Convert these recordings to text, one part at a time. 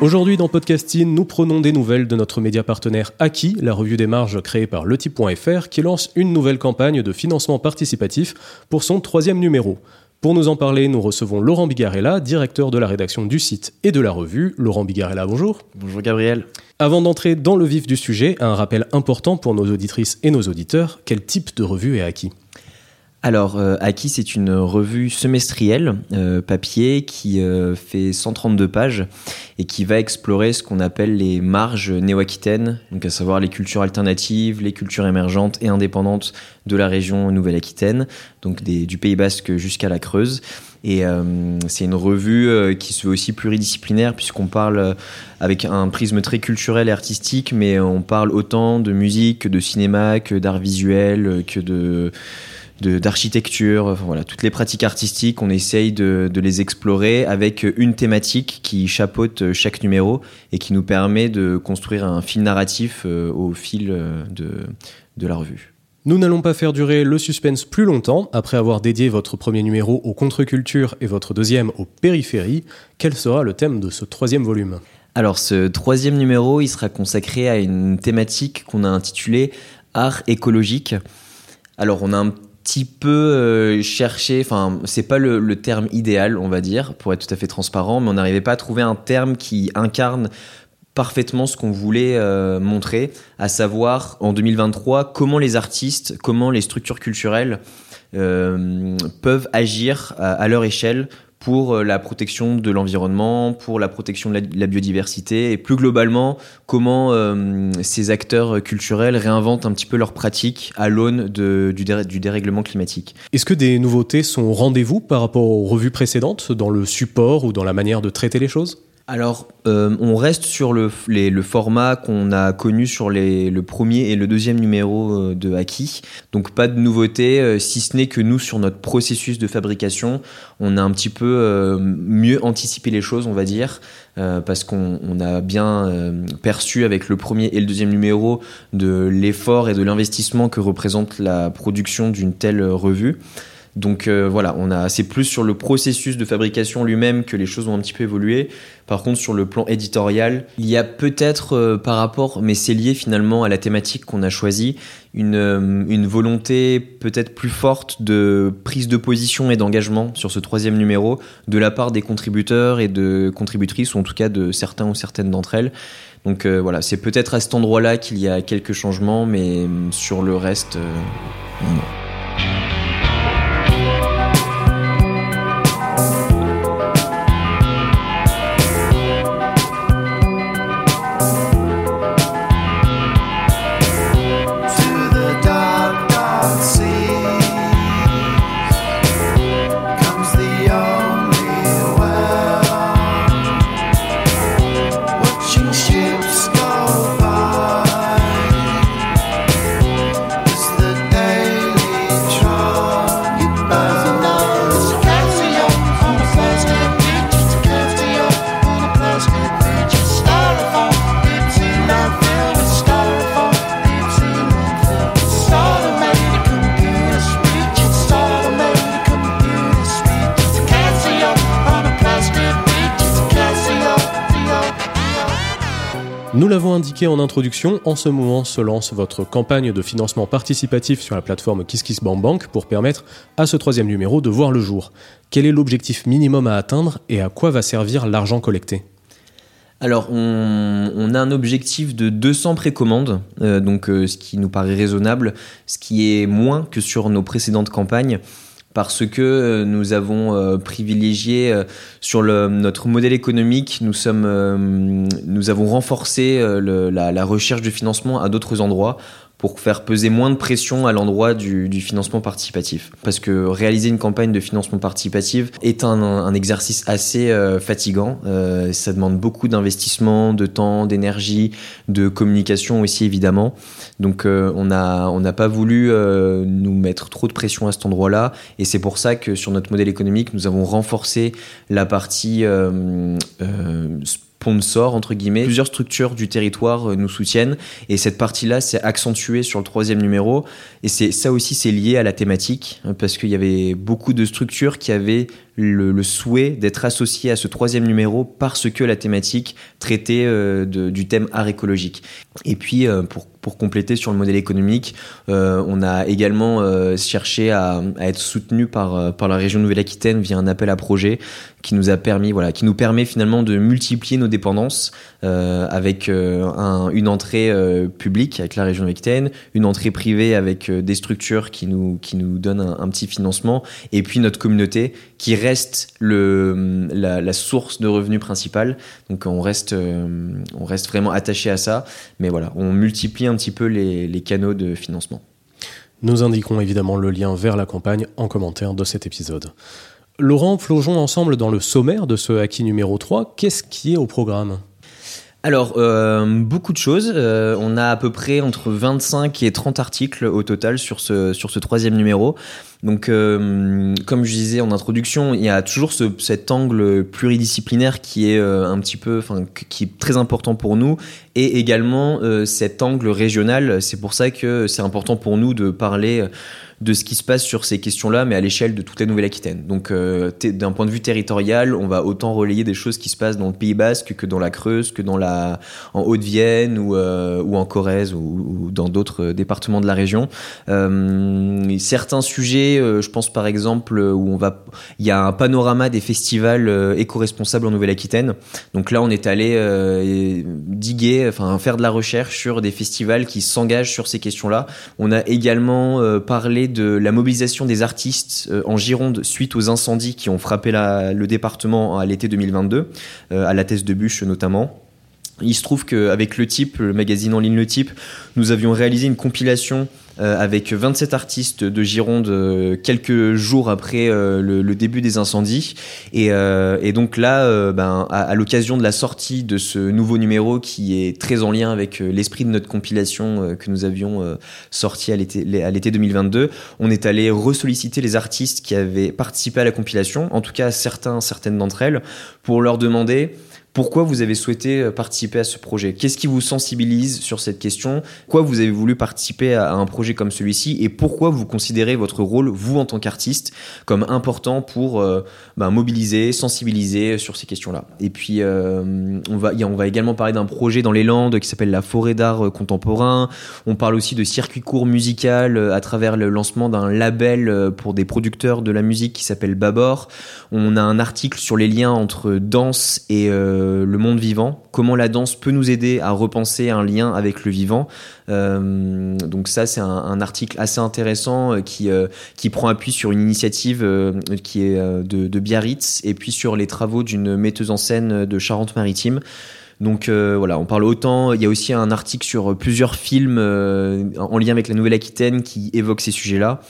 Aujourd'hui dans Podcasting, nous prenons des nouvelles de notre média partenaire Aki, la revue des marges créée par letype.fr, qui lance une nouvelle campagne de financement participatif pour son troisième numéro. Pour nous en parler, nous recevons Laurent Bigarella, directeur de la rédaction du site et de la revue. Laurent Bigarella, bonjour. Bonjour Gabriel. Avant d'entrer dans le vif du sujet, un rappel important pour nos auditrices et nos auditeurs, quel type de revue est Aki alors, euh, Aki, c'est une revue semestrielle, euh, papier, qui euh, fait 132 pages et qui va explorer ce qu'on appelle les marges néo-aquitaines, donc à savoir les cultures alternatives, les cultures émergentes et indépendantes de la région Nouvelle-Aquitaine, donc du Pays Basque jusqu'à la Creuse. Et euh, c'est une revue euh, qui se veut aussi pluridisciplinaire puisqu'on parle avec un prisme très culturel et artistique, mais on parle autant de musique que de cinéma, que d'art visuel, que de d'architecture, voilà, toutes les pratiques artistiques, on essaye de, de, les explorer avec une thématique qui chapeaute chaque numéro et qui nous permet de construire un fil narratif au fil de, de la revue. Nous n'allons pas faire durer le suspense plus longtemps. Après avoir dédié votre premier numéro aux contre-cultures et votre deuxième aux périphéries, quel sera le thème de ce troisième volume? Alors ce troisième numéro, il sera consacré à une thématique qu'on a intitulée Art écologique. Alors on a un petit peu euh, cherché, enfin c'est pas le, terme idéal on va dire, pour être tout à fait transparent, mais on n'arrivait pas à trouver un terme qui incarne parfaitement ce qu'on voulait euh, montrer, à savoir en 2023 comment les artistes, comment les structures culturelles euh, peuvent agir à, leur échelle pour euh, la protection de l'environnement, pour la protection de la, biodiversité et plus globalement comment euh, ces acteurs culturels réinventent un petit peu leurs pratiques à l'aune du dérèglement climatique. Est-ce que des nouveautés sont au rendez-vous par rapport aux revues précédentes dans le support ou dans la manière de traiter les choses? Alors, euh, on reste sur le, le format qu'on a connu sur les, le premier et le deuxième numéro euh, de Haki. Donc, pas de nouveauté, euh, si ce n'est que nous, sur notre processus de fabrication, on a un petit peu euh, mieux anticipé les choses, on va dire, parce qu'on a bien perçu avec le premier et le deuxième numéro de l'effort et de l'investissement que représente la production d'une telle revue. Donc euh, voilà, on a c'est plus sur le processus de fabrication lui-même que les choses ont un petit peu évolué. Par contre, sur le plan éditorial, il y a peut-être euh, par rapport, mais c'est lié finalement à la thématique qu'on a choisie, une, euh, une volonté peut-être plus forte de prise de position et d'engagement sur ce troisième numéro de la part des contributeurs et de contributrices, ou en tout cas de certains ou certaines d'entre elles. Donc euh, voilà, c'est peut-être à cet endroit-là qu'il y a quelques changements, mais sur le reste, euh, non. Indiqué en introduction, en ce moment se lance votre campagne de financement participatif sur la plateforme KissKissBankBank pour permettre à ce troisième numéro de voir le jour. Quel est l'objectif minimum à atteindre et à quoi va servir l'argent collecté? Alors, on, a un objectif de 200 précommandes, euh, donc euh, ce qui nous paraît raisonnable, ce qui est moins que sur nos précédentes campagnes, parce que euh, nous avons privilégié sur notre modèle économique, nous sommes, nous avons renforcé la, la, recherche de financement à d'autres endroits pour faire peser moins de pression à l'endroit du, financement participatif. Parce que réaliser une campagne de financement participatif est un, exercice assez euh, fatigant. Euh, ça demande beaucoup d'investissement, de temps, d'énergie, de communication aussi évidemment. Donc euh, on n'a on n'a pas voulu nous mettre trop de pression à cet endroit-là. Et c'est pour ça que sur notre modèle économique, nous avons renforcé la partie sponsors, entre guillemets. Plusieurs structures du territoire euh, nous soutiennent et cette partie-là s'est accentuée sur le troisième numéro. Et c'est ça aussi, c'est lié à la thématique hein, parce qu'il y avait beaucoup de structures qui avaient le, souhait d'être associées à ce troisième numéro parce que la thématique traitait euh, du thème art écologique. Et puis, euh, pour pour compléter sur le modèle économique, euh, on a également euh, cherché à, être soutenu par, euh, par la région Nouvelle-Aquitaine via un appel à projet qui nous a permis, voilà, qui nous permet finalement de multiplier nos dépendances avec une entrée publique avec la région Nouvelle-Aquitaine, une entrée privée avec des structures qui nous, qui nous donnent un, petit financement, et puis notre communauté qui reste la, source de revenus principale. Donc on reste, on reste vraiment attaché à ça, mais voilà, on multiplie un petit peu les, canaux de financement. Nous indiquons évidemment le lien vers la campagne en commentaire de cet épisode. Laurent, plongeons ensemble dans le sommaire de ce acquis numéro 3. Qu'est-ce qui est au programme? Alors, euh, beaucoup de choses. Euh, on a à peu près entre 25 et 30 articles au total sur ce, sur ce troisième numéro. Donc, euh, comme je disais en introduction, il y a toujours ce, cet angle pluridisciplinaire qui est un petit peu, enfin, qui est très important pour nous, et également cet angle régional. C'est pour ça que c'est important pour nous de parler de ce qui se passe sur ces questions-là, mais à l'échelle de toute la Nouvelle-Aquitaine. Donc, euh, d'un point de vue territorial, on va autant relayer des choses qui se passent dans le Pays Basque que dans la Creuse, que dans la en Haute-Vienne ou, euh, en Corrèze ou, dans d'autres départements de la région. Euh, certains sujets, euh, je pense par exemple où on va, il y a un panorama des festivals éco-responsables en Nouvelle-Aquitaine. Donc là, on est allé diguer, enfin faire de la recherche sur des festivals qui s'engagent sur ces questions-là. On a également parlé de la mobilisation des artistes euh, en Gironde suite aux incendies qui ont frappé le département à l'été 2022, euh, à la thèse de Bûche notamment. Il se trouve qu'avec le type, le magazine en ligne Le Type, nous avions réalisé une compilation euh, avec 27 artistes de Gironde euh, quelques jours après euh, le, début des incendies. Et, donc là, ben, à, l'occasion de la sortie de ce nouveau numéro qui est très en lien avec l'esprit de notre compilation que nous avions sorti à l'été 2022, on est allé ressolliciter les artistes qui avaient participé à la compilation, en tout cas certains, certaines d'entre elles, pour leur demander pourquoi vous avez souhaité euh, participer à ce projet? Qu'est-ce qui vous sensibilise sur cette question? Pourquoi vous avez voulu participer à un projet comme celui-ci? Et pourquoi vous considérez votre rôle, vous en tant qu'artiste, comme important pour euh, bah, mobiliser, sensibiliser sur ces questions-là? Et puis, euh, on, va, on va également parler d'un projet dans les Landes qui s'appelle la Forêt d'art contemporain. On parle aussi de circuit court musical à travers le lancement d'un label pour des producteurs de la musique qui s'appelle Babor. On a un article sur les liens entre danse et euh, le monde vivant, comment la danse peut nous aider à repenser un lien avec le vivant. Euh, donc ça, c'est un, article assez intéressant euh, qui, qui prend appui sur une initiative qui est de, Biarritz et puis sur les travaux d'une metteuse en scène de Charente-Maritime. Donc voilà, on parle autant. Il y a aussi un article sur plusieurs films en lien avec la Nouvelle-Aquitaine qui évoquent ces sujets-là.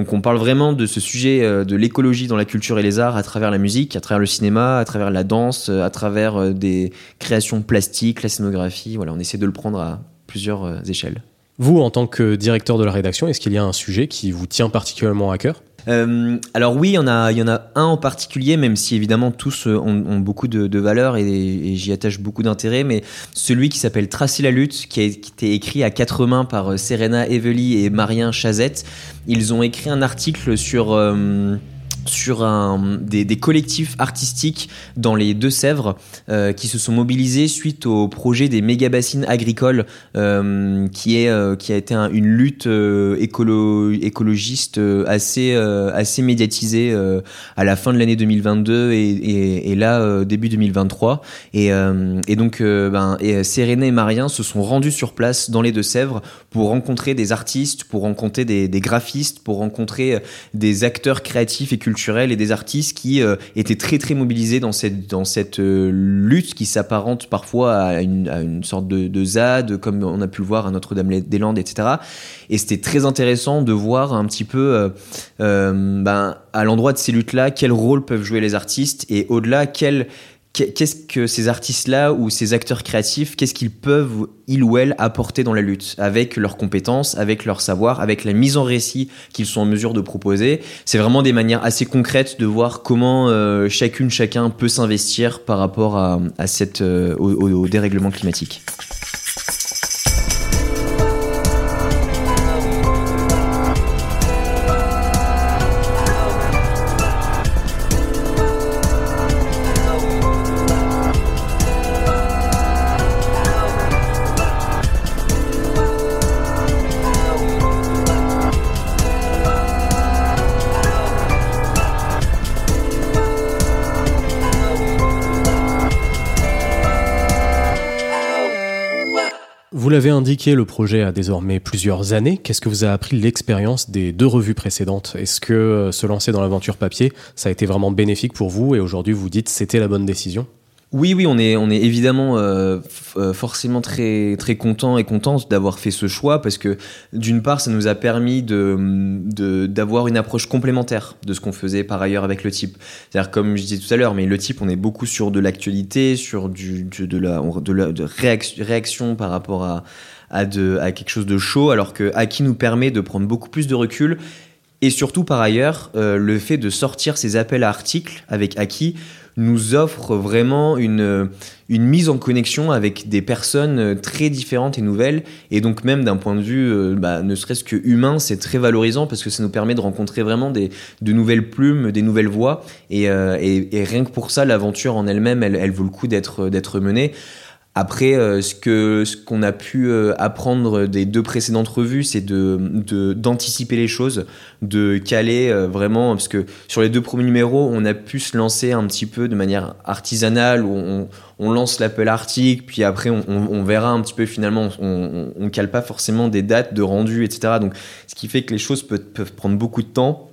Donc on parle vraiment de ce sujet euh, de l'écologie dans la culture et les arts à travers la musique, à travers le cinéma, à travers la danse, euh, à travers euh, des créations plastiques, la scénographie. On essaie de le prendre à plusieurs échelles. Vous, en tant que directeur de la rédaction, est-ce qu'il y a un sujet qui vous tient particulièrement à cœur? Euh, alors oui, il y, en a, un en particulier, même si évidemment tous euh, ont, beaucoup de, de valeur et, j'y attache beaucoup d'intérêt, mais celui qui s'appelle Tracer la lutte, qui a, été écrit à quatre mains par euh, Serena Evely et Marien Chazette. Ils ont écrit un article sur... sur un, des, collectifs artistiques dans les Deux-Sèvres euh, qui se sont mobilisés suite au projet des méga bassines agricoles euh, qui, est, euh, qui a été un, une lutte écolo, écologiste assez, assez médiatisée à la fin de l'année 2022 et, là début 2023 et, donc ben, et Marien se sont rendus sur place dans les Deux-Sèvres pour rencontrer des artistes, pour rencontrer des, des graphistes, pour rencontrer des acteurs créatifs et culturels culturels et des artistes qui euh, étaient très très mobilisés dans cette, dans cette euh, lutte qui s'apparente parfois à une, sorte de, de, ZAD, comme on a pu le voir à Notre-Dame-des-Landes, etc. Et c'était très intéressant de voir un petit peu, euh ben, à l'endroit de ces luttes-là, quel rôle peuvent jouer les artistes et au-delà, quel qu'est-ce que ces artistes-là ou ces acteurs créatifs, qu'est-ce qu'ils peuvent, ils ou elles, apporter dans la lutte, avec leurs compétences, avec leur savoir, avec la mise en récit qu'ils sont en mesure de proposer? C'est vraiment des manières assez concrètes de voir comment euh, chacune, chacun peut s'investir par rapport à, cette, euh, au dérèglement climatique. Vous l'avez indiqué, le projet a désormais plusieurs années. Qu'est-ce que vous a appris l'expérience des deux revues précédentes? Est-ce que euh, se lancer dans l'aventure papier, ça a été vraiment bénéfique pour vous? Et aujourd'hui vous dites c'était la bonne décision? Oui, oui, on est, on est évidemment euh, euh, forcément très, très content et contente d'avoir fait ce choix parce que d'une part, ça nous a permis de, d'avoir une approche complémentaire de ce qu'on faisait par ailleurs avec le type. C'est-à-dire, comme je disais tout à l'heure, mais le type, on est beaucoup sur de l'actualité, sur du, de la, de la de réaction, réaction par rapport à, à, de, à quelque chose de chaud, alors que Aki nous permet de prendre beaucoup plus de recul et surtout par ailleurs, euh, le fait de sortir ces appels à articles avec Aki nous offre vraiment une, une mise en connexion avec des personnes très différentes et nouvelles. Et donc même d'un point de vue, euh, bah, ne serait-ce que humain, c'est très valorisant parce que ça nous permet de rencontrer vraiment des, de nouvelles plumes, des nouvelles voix. Et, euh, et, rien que pour ça, l'aventure en elle-même, elle, elle vaut le coup d'être d'être menée. Après, euh, ce ce qu'on a pu euh, apprendre des deux précédentes revues, c'est de d'anticiper les choses, de caler euh, vraiment, parce que sur les deux premiers numéros, on a pu se lancer un petit peu de manière artisanale, où on, lance l'appel article, puis après on, verra un petit peu finalement, on, on, cale pas forcément des dates de rendu, etc. Donc, ce qui fait que les choses peuvent prendre beaucoup de temps.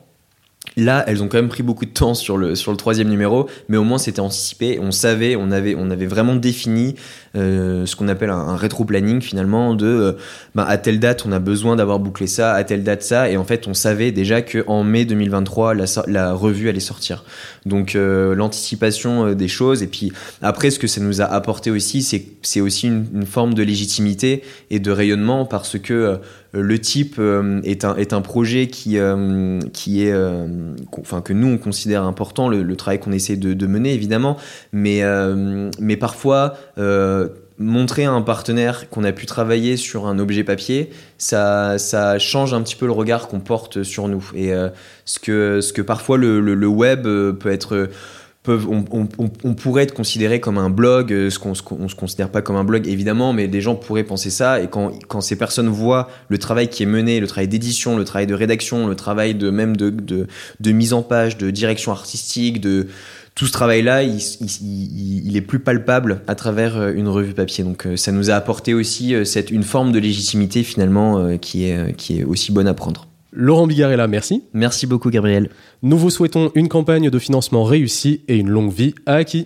Là, elles ont quand même pris beaucoup de temps sur le, sur le troisième numéro, mais au moins c'était anticipé. On savait, on avait, on avait vraiment défini euh, ce qu'on appelle un, un rétro-planning finalement de bah, à telle date on a besoin d'avoir bouclé ça, à telle date ça, et en fait on savait déjà qu'en mai 2023 la, la revue allait sortir. Donc euh, l'anticipation des choses, et puis après ce que ça nous a apporté aussi, c'est aussi une, forme de légitimité et de rayonnement parce que le type est un, est un projet qui, qui est, enfin que nous on considère important, le, travail qu'on essaie de, mener évidemment, mais, mais parfois montrer à un partenaire qu'on a pu travailler sur un objet papier, ça, ça change un petit peu le regard qu'on porte sur nous. Et euh, ce, que, ce que parfois le, le web peut être... On, pourrait être considéré comme un blog, ce qu'on on se considère pas comme un blog évidemment, mais des gens pourraient penser ça. Et quand, ces personnes voient le travail qui est mené, le travail d'édition, le travail de rédaction, le travail de même de, mise en page, de direction artistique, de tout ce travail-là, il, est plus palpable à travers euh, une revue papier. Donc euh, ça nous a apporté aussi euh, une forme de légitimité finalement qui est aussi bonne à prendre. Laurent Bigarella, merci. Merci beaucoup Gabriel. Nous vous souhaitons une campagne de financement réussie et une longue vie à Aki.